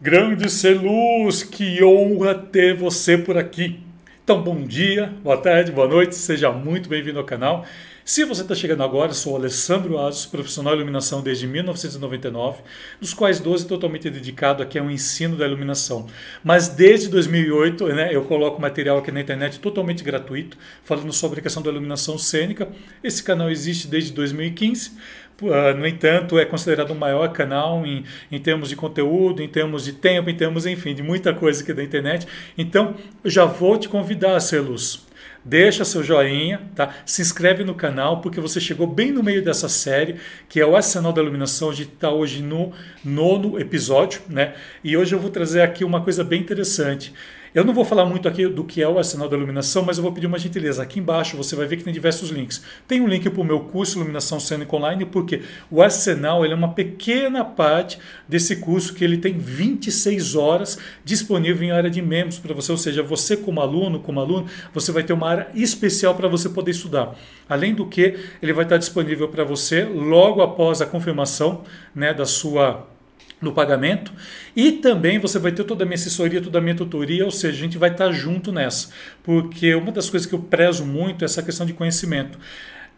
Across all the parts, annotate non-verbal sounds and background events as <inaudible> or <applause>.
Grande Celuz, que honra ter você por aqui. Então, bom dia, boa tarde, boa noite, seja muito bem-vindo ao canal. Se você está chegando agora, sou Alessandro Asos, profissional de iluminação desde 1999, dos quais 12 totalmente dedicado aqui ao ensino da iluminação. Mas desde 2008, né, eu coloco material aqui na internet totalmente gratuito, falando sobre a questão da iluminação cênica. Esse canal existe desde 2015, ah, no entanto, é considerado o maior canal em, em termos de conteúdo, em termos de tempo, em termos, enfim, de muita coisa aqui da internet. Então, já vou te convidar a ser luz. Deixa seu joinha, tá? Se inscreve no canal, porque você chegou bem no meio dessa série, que é o Arsenal da Iluminação. A gente está hoje no nono episódio, né? E hoje eu vou trazer aqui uma coisa bem interessante. Eu não vou falar muito aqui do que é o arsenal da iluminação, mas eu vou pedir uma gentileza. Aqui embaixo você vai ver que tem diversos links. Tem um link para o meu curso Iluminação Cênica Online, porque o arsenal é uma pequena parte desse curso que ele tem 26 horas disponível em área de membros para você. Ou seja, você como aluno, como aluno, você vai ter uma área especial para você poder estudar. Além do que, ele vai estar disponível para você logo após a confirmação né, da sua no pagamento e também você vai ter toda a minha assessoria, toda a minha tutoria, ou seja, a gente vai estar junto nessa, porque uma das coisas que eu prezo muito é essa questão de conhecimento.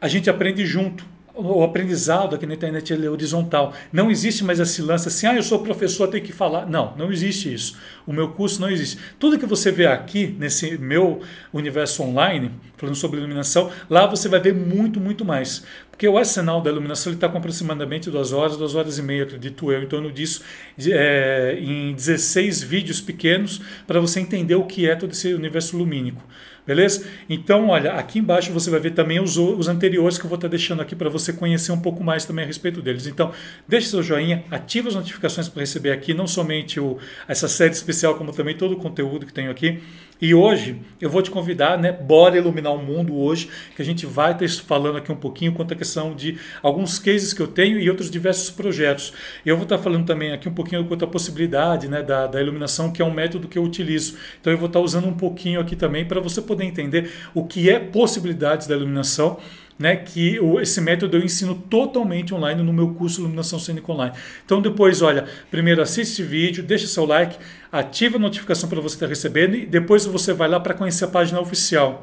A gente aprende junto, o aprendizado aqui na internet é horizontal. Não existe mais esse lance assim, ah, eu sou professor, tenho que falar. Não, não existe isso. O meu curso não existe. Tudo que você vê aqui, nesse meu universo online, falando sobre iluminação, lá você vai ver muito, muito mais. Porque o arsenal da iluminação está com aproximadamente duas horas, duas horas e meia, acredito eu, em torno disso, é, em 16 vídeos pequenos, para você entender o que é todo esse universo lumínico. Beleza? Então, olha, aqui embaixo você vai ver também os, os anteriores que eu vou estar deixando aqui para você conhecer um pouco mais também a respeito deles. Então, deixe seu joinha, ative as notificações para receber aqui não somente o, essa série especial, como também todo o conteúdo que tenho aqui. E hoje eu vou te convidar, né? Bora iluminar o mundo hoje, que a gente vai estar falando aqui um pouquinho quanto à questão de alguns cases que eu tenho e outros diversos projetos. Eu vou estar falando também aqui um pouquinho quanto à possibilidade né, da, da iluminação, que é um método que eu utilizo. Então eu vou estar usando um pouquinho aqui também para você poder entender o que é possibilidades da iluminação né, que esse método eu ensino totalmente online no meu curso Iluminação Cênica Online. Então depois, olha, primeiro assiste esse vídeo, deixa seu like, ativa a notificação para você estar recebendo e depois você vai lá para conhecer a página oficial.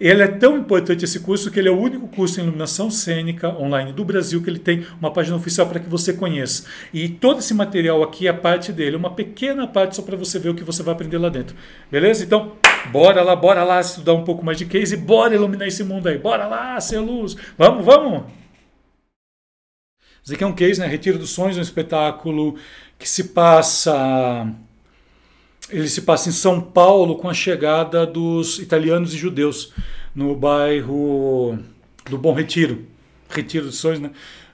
Ele é tão importante esse curso que ele é o único curso em iluminação cênica online do Brasil que ele tem uma página oficial para que você conheça. E todo esse material aqui é parte dele, uma pequena parte só para você ver o que você vai aprender lá dentro. Beleza? Então, bora lá, bora lá estudar um pouco mais de case e bora iluminar esse mundo aí. Bora lá, ser luz. Vamos, vamos. Isso aqui é um case, né? Retiro dos Sonhos, um espetáculo que se passa ele se passa em São Paulo com a chegada dos italianos e judeus no bairro do Bom Retiro, Retiro dos Sonhos, né?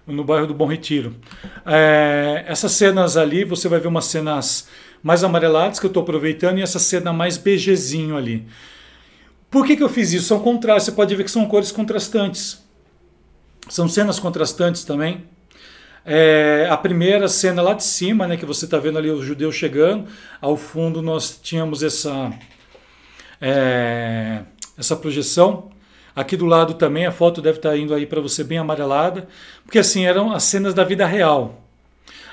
No bairro do Bom Retiro. É, essas cenas ali, você vai ver umas cenas mais amareladas que eu estou aproveitando e essa cena mais begezinho ali. Por que, que eu fiz isso? São contrastes, você pode ver que são cores contrastantes. São cenas contrastantes também. É, a primeira cena lá de cima, né, que você está vendo ali os judeus chegando, ao fundo nós tínhamos essa, é, essa projeção. Aqui do lado também a foto deve estar tá indo aí para você bem amarelada, porque assim eram as cenas da vida real.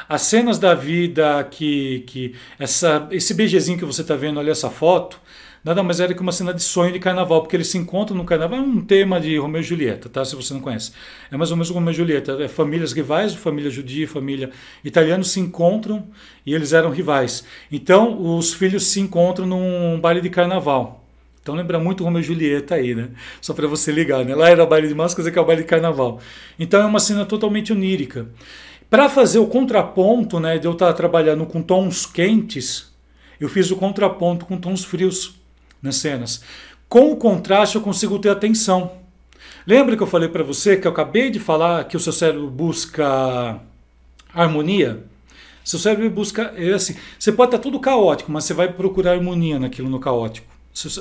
As cenas da vida que, que essa, esse beijezinho que você está vendo ali, essa foto, nada mais era que uma cena de sonho de carnaval, porque eles se encontram no carnaval. É um tema de Romeu e Julieta, tá? Se você não conhece. É mais ou menos Romeu e Julieta. É famílias rivais, família judia, família italiana se encontram e eles eram rivais. Então, os filhos se encontram num baile de carnaval. Então lembra muito Romeu e Julieta aí, né? Só para você ligar, né? Lá era baile de máscaras, aqui é o baile de carnaval. Então é uma cena totalmente onírica. Para fazer o contraponto, né, de eu estar trabalhando com tons quentes, eu fiz o contraponto com tons frios nas cenas. Com o contraste eu consigo ter atenção. Lembra que eu falei para você que eu acabei de falar que o seu cérebro busca harmonia? Seu cérebro busca, é assim, você pode estar tudo caótico, mas você vai procurar harmonia naquilo no caótico.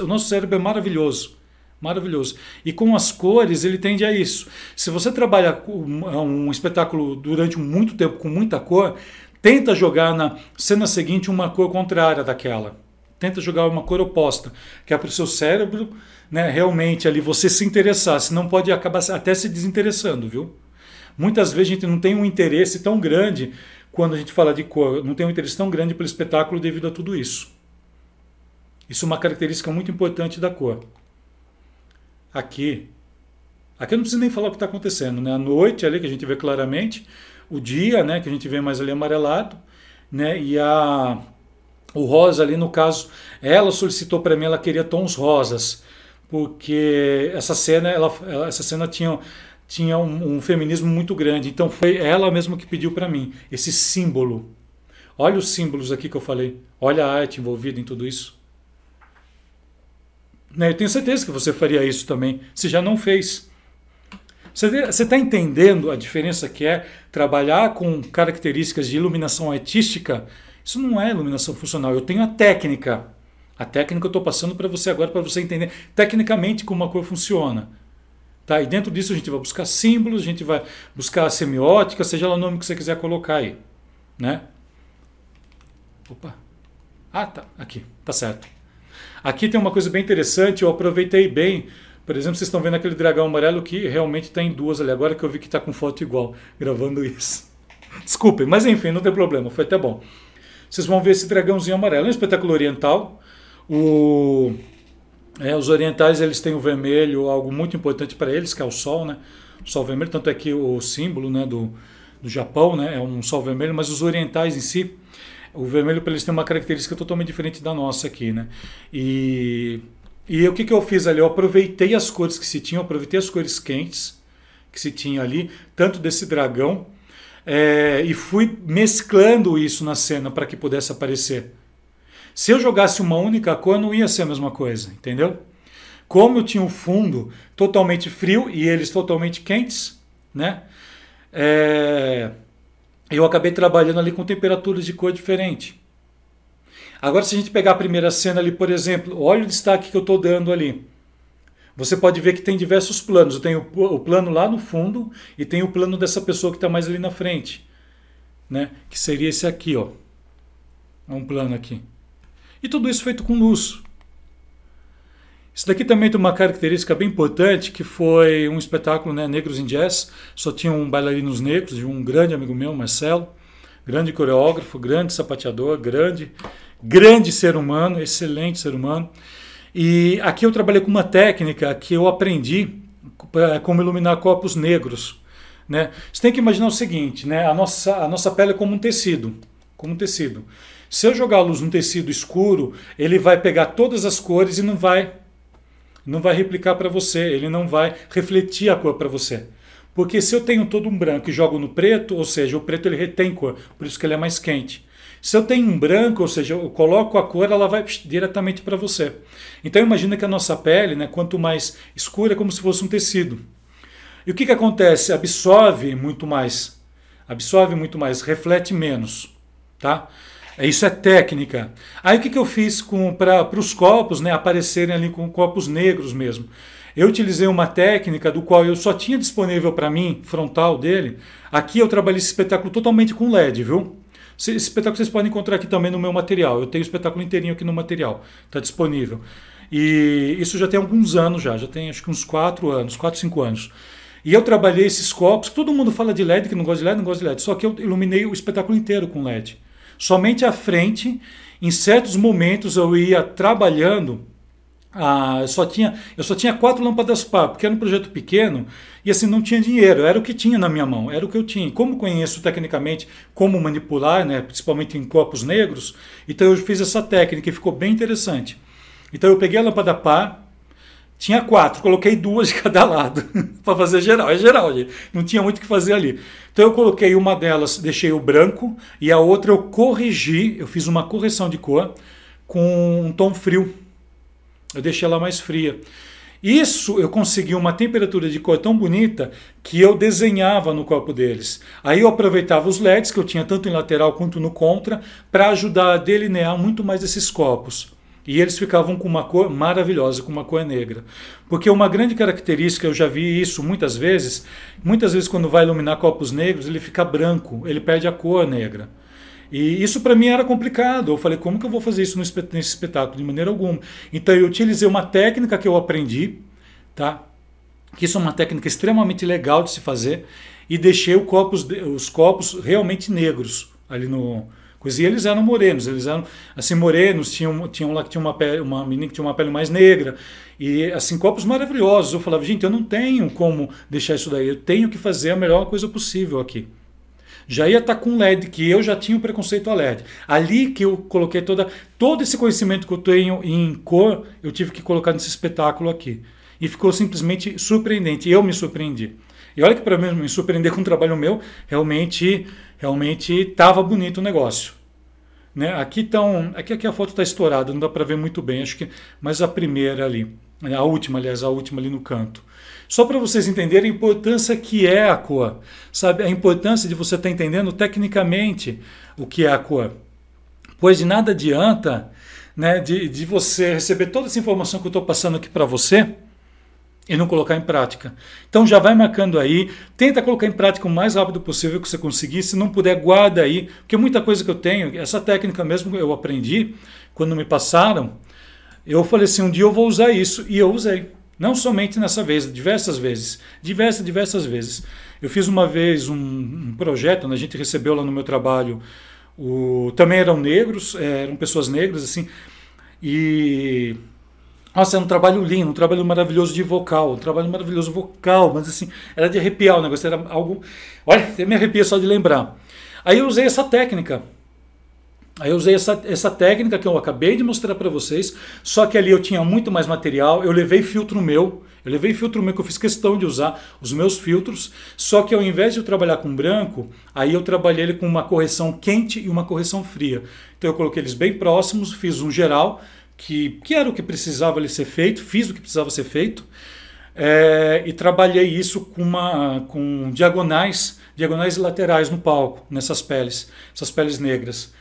O nosso cérebro é maravilhoso, maravilhoso. E com as cores ele tende a isso. Se você trabalha um espetáculo durante muito tempo com muita cor, tenta jogar na cena seguinte uma cor contrária daquela tenta jogar uma cor oposta, que é para o seu cérebro né, realmente ali você se interessar, senão pode acabar até se desinteressando, viu? Muitas vezes a gente não tem um interesse tão grande quando a gente fala de cor, não tem um interesse tão grande pelo espetáculo devido a tudo isso. Isso é uma característica muito importante da cor. Aqui, aqui eu não preciso nem falar o que está acontecendo, né? A noite ali que a gente vê claramente, o dia, né, que a gente vê mais ali amarelado, né? E a o rosa ali no caso, ela solicitou para mim, ela queria tons rosas, porque essa cena, ela, essa cena tinha tinha um, um feminismo muito grande. Então foi ela mesma que pediu para mim esse símbolo. Olha os símbolos aqui que eu falei. Olha a arte envolvida em tudo isso. Né, eu tenho certeza que você faria isso também, se já não fez. Você está entendendo a diferença que é trabalhar com características de iluminação artística? Isso não é iluminação funcional. Eu tenho a técnica. A técnica eu estou passando para você agora, para você entender tecnicamente como a cor funciona. Tá? E dentro disso a gente vai buscar símbolos, a gente vai buscar semiótica, seja lá o nome que você quiser colocar aí. Né? Opa. Ah, tá. Aqui. Tá certo. Aqui tem uma coisa bem interessante, eu aproveitei bem. Por exemplo, vocês estão vendo aquele dragão amarelo que realmente tem duas ali. Agora que eu vi que está com foto igual, gravando isso. <laughs> Desculpem, mas enfim, não tem problema, foi até bom. Vocês vão ver esse dragãozinho amarelo, é um espetáculo oriental. O é, os orientais eles têm o vermelho, algo muito importante para eles, que é o sol, né? O sol vermelho, tanto é que o símbolo né, do, do Japão né, é um sol vermelho, mas os orientais em si, o vermelho para eles tem uma característica totalmente diferente da nossa aqui, né? E, e o que, que eu fiz ali? Eu aproveitei as cores que se tinham, aproveitei as cores quentes que se tinha ali, tanto desse dragão, é, e fui mesclando isso na cena para que pudesse aparecer. Se eu jogasse uma única cor, não ia ser a mesma coisa, entendeu? Como eu tinha um fundo totalmente frio e eles totalmente quentes, né? É, eu acabei trabalhando ali com temperaturas de cor diferente. Agora, se a gente pegar a primeira cena ali, por exemplo, olha o destaque que eu estou dando ali. Você pode ver que tem diversos planos. Eu tenho o plano lá no fundo e tem o plano dessa pessoa que está mais ali na frente, né? Que seria esse aqui, ó. É um plano aqui. E tudo isso feito com luz. Isso daqui também tem uma característica bem importante, que foi um espetáculo né, Negros em Jazz. Só tinham bailarinos negros, de um grande amigo meu, Marcelo, grande coreógrafo, grande sapateador, grande, grande ser humano, excelente ser humano. E aqui eu trabalhei com uma técnica que eu aprendi como iluminar corpos negros. Né? Você tem que imaginar o seguinte, né? a, nossa, a nossa pele é como um tecido, como um tecido. Se eu jogar a luz num tecido escuro, ele vai pegar todas as cores e não vai não vai replicar para você, ele não vai refletir a cor para você. Porque se eu tenho todo um branco e jogo no preto, ou seja, o preto ele retém cor, por isso que ele é mais quente. Se eu tenho um branco, ou seja, eu coloco a cor, ela vai diretamente para você. Então imagina que a nossa pele, né, quanto mais escura, é como se fosse um tecido. E o que, que acontece? Absorve muito mais. Absorve muito mais, reflete menos. Tá? É, isso é técnica. Aí o que, que eu fiz para os copos né, aparecerem ali com copos negros mesmo? Eu utilizei uma técnica do qual eu só tinha disponível para mim, frontal dele. Aqui eu trabalhei esse espetáculo totalmente com LED, viu? Esse espetáculo vocês podem encontrar aqui também no meu material. Eu tenho o espetáculo inteirinho aqui no material. Está disponível. E isso já tem alguns anos já, já tem acho que uns 4 anos, 4, 5 anos. E eu trabalhei esses copos, todo mundo fala de LED, que não gosta de LED, não gosta de LED. Só que eu iluminei o espetáculo inteiro com LED. Somente à frente, em certos momentos eu ia trabalhando ah, eu, só tinha, eu só tinha quatro lâmpadas par, porque era um projeto pequeno e assim não tinha dinheiro, era o que tinha na minha mão, era o que eu tinha. Como conheço tecnicamente como manipular, né, principalmente em copos negros, então eu fiz essa técnica e ficou bem interessante. Então eu peguei a lâmpada par, tinha quatro, coloquei duas de cada lado <laughs> para fazer geral. É geral, não tinha muito o que fazer ali. Então eu coloquei uma delas, deixei o branco, e a outra eu corrigi, eu fiz uma correção de cor com um tom frio. Eu deixei ela mais fria. Isso eu consegui uma temperatura de cor tão bonita que eu desenhava no corpo deles. Aí eu aproveitava os LEDs que eu tinha tanto em lateral quanto no contra para ajudar a delinear muito mais esses corpos. E eles ficavam com uma cor maravilhosa, com uma cor negra. Porque uma grande característica, eu já vi isso muitas vezes, muitas vezes quando vai iluminar copos negros, ele fica branco, ele perde a cor negra. E isso para mim era complicado. Eu falei, como que eu vou fazer isso nesse espetáculo? De maneira alguma. Então eu utilizei uma técnica que eu aprendi, tá? Que isso é uma técnica extremamente legal de se fazer, e deixei os copos realmente negros ali no coisa. E eles eram morenos, eles eram assim morenos, tinham, tinham lá que tinha uma pele, uma menina que tinha uma pele mais negra e assim copos maravilhosos. Eu falava, gente, eu não tenho como deixar isso daí, eu tenho que fazer a melhor coisa possível aqui. Já ia estar tá com LED, que eu já tinha o preconceito a LED. Ali que eu coloquei toda, todo esse conhecimento que eu tenho em cor, eu tive que colocar nesse espetáculo aqui. E ficou simplesmente surpreendente. Eu me surpreendi. E olha que para mim me surpreender com um trabalho meu, realmente realmente estava bonito o negócio. Né? Aqui, tão, aqui, aqui a foto está estourada, não dá para ver muito bem, acho que mas a primeira ali, a última, aliás, a última ali no canto. Só para vocês entenderem a importância que é a cor, sabe? A importância de você estar tá entendendo tecnicamente o que é a cor. Pois de nada adianta né, de, de você receber toda essa informação que eu estou passando aqui para você e não colocar em prática. Então já vai marcando aí, tenta colocar em prática o mais rápido possível que você conseguir, se não puder, guarda aí, porque muita coisa que eu tenho, essa técnica mesmo eu aprendi quando me passaram, eu falei assim, um dia eu vou usar isso e eu usei. Não somente nessa vez, diversas vezes, diversas, diversas vezes. Eu fiz uma vez um, um projeto, né, a gente recebeu lá no meu trabalho, o, também eram negros, é, eram pessoas negras assim, e nossa, é um trabalho lindo, um trabalho maravilhoso de vocal, um trabalho maravilhoso vocal, mas assim, era de arrepiar o negócio, era algo. Olha, até me arrepia só de lembrar. Aí eu usei essa técnica. Aí eu usei essa, essa técnica que eu acabei de mostrar para vocês, só que ali eu tinha muito mais material, eu levei filtro meu, eu levei filtro meu que eu fiz questão de usar os meus filtros, só que ao invés de eu trabalhar com branco, aí eu trabalhei ele com uma correção quente e uma correção fria. Então eu coloquei eles bem próximos, fiz um geral, que, que era o que precisava ali ser feito, fiz o que precisava ser feito, é, e trabalhei isso com, uma, com diagonais, diagonais laterais no palco, nessas peles, essas peles negras.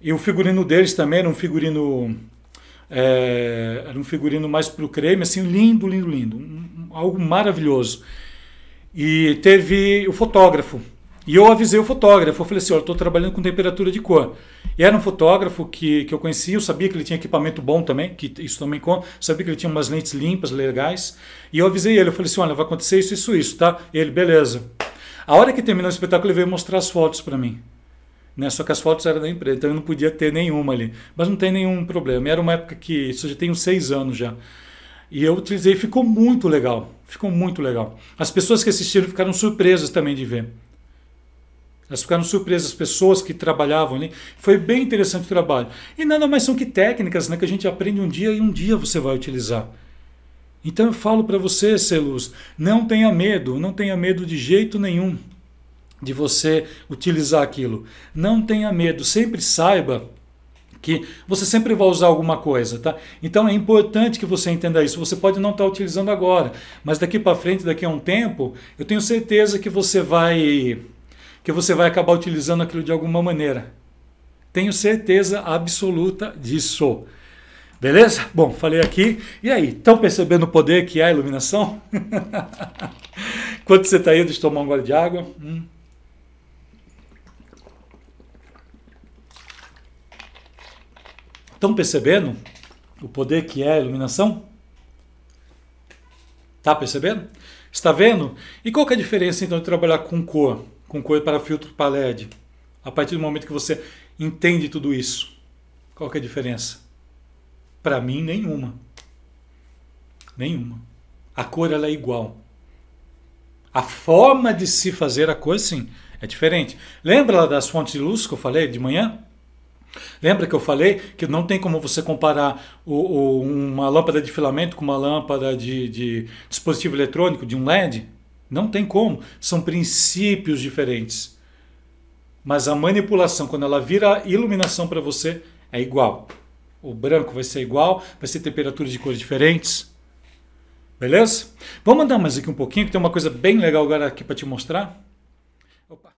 E o figurino deles também era um figurino é, era um figurino mais para o creme, assim, lindo, lindo, lindo, algo maravilhoso. E teve o fotógrafo, e eu avisei o fotógrafo, eu falei assim, olha, estou trabalhando com temperatura de cor. E era um fotógrafo que, que eu conhecia, eu sabia que ele tinha equipamento bom também, que isso também conta, sabia que ele tinha umas lentes limpas, legais. E eu avisei ele, eu falei assim, olha, vai acontecer isso, isso, isso, tá? E ele, beleza. A hora que terminou o espetáculo, ele veio mostrar as fotos para mim. Né? Só que as fotos eram da empresa, então eu não podia ter nenhuma ali. Mas não tem nenhum problema. Era uma época que, isso já tem uns seis anos já. E eu utilizei, ficou muito legal. Ficou muito legal. As pessoas que assistiram ficaram surpresas também de ver. Elas ficaram surpresas, as pessoas que trabalhavam ali. Foi bem interessante o trabalho. E nada mais são que técnicas né, que a gente aprende um dia e um dia você vai utilizar. Então eu falo para você, Celuz, não tenha medo, não tenha medo de jeito nenhum de você utilizar aquilo. Não tenha medo, sempre saiba que você sempre vai usar alguma coisa, tá? Então é importante que você entenda isso. Você pode não estar utilizando agora, mas daqui para frente, daqui a um tempo, eu tenho certeza que você vai que você vai acabar utilizando aquilo de alguma maneira. Tenho certeza absoluta disso. Beleza? Bom, falei aqui. E aí, estão percebendo o poder que é a iluminação? <laughs> Enquanto você está aí, deixa eu tomar um gole de água. Hum. Estão percebendo o poder que é a iluminação? Está percebendo? Está vendo? E qual é a diferença então de trabalhar com cor? com cor para filtro para LED. A partir do momento que você entende tudo isso, qual é a diferença? Para mim, nenhuma. Nenhuma. A cor ela é igual. A forma de se fazer a cor, sim, é diferente. Lembra das fontes de luz que eu falei de manhã? Lembra que eu falei que não tem como você comparar o, o, uma lâmpada de filamento com uma lâmpada de, de dispositivo eletrônico, de um LED? Não tem como. São princípios diferentes. Mas a manipulação, quando ela vira iluminação para você, é igual. O branco vai ser igual, vai ser temperatura de cores diferentes. Beleza? Vamos andar mais aqui um pouquinho, que tem uma coisa bem legal agora aqui para te mostrar. Opa.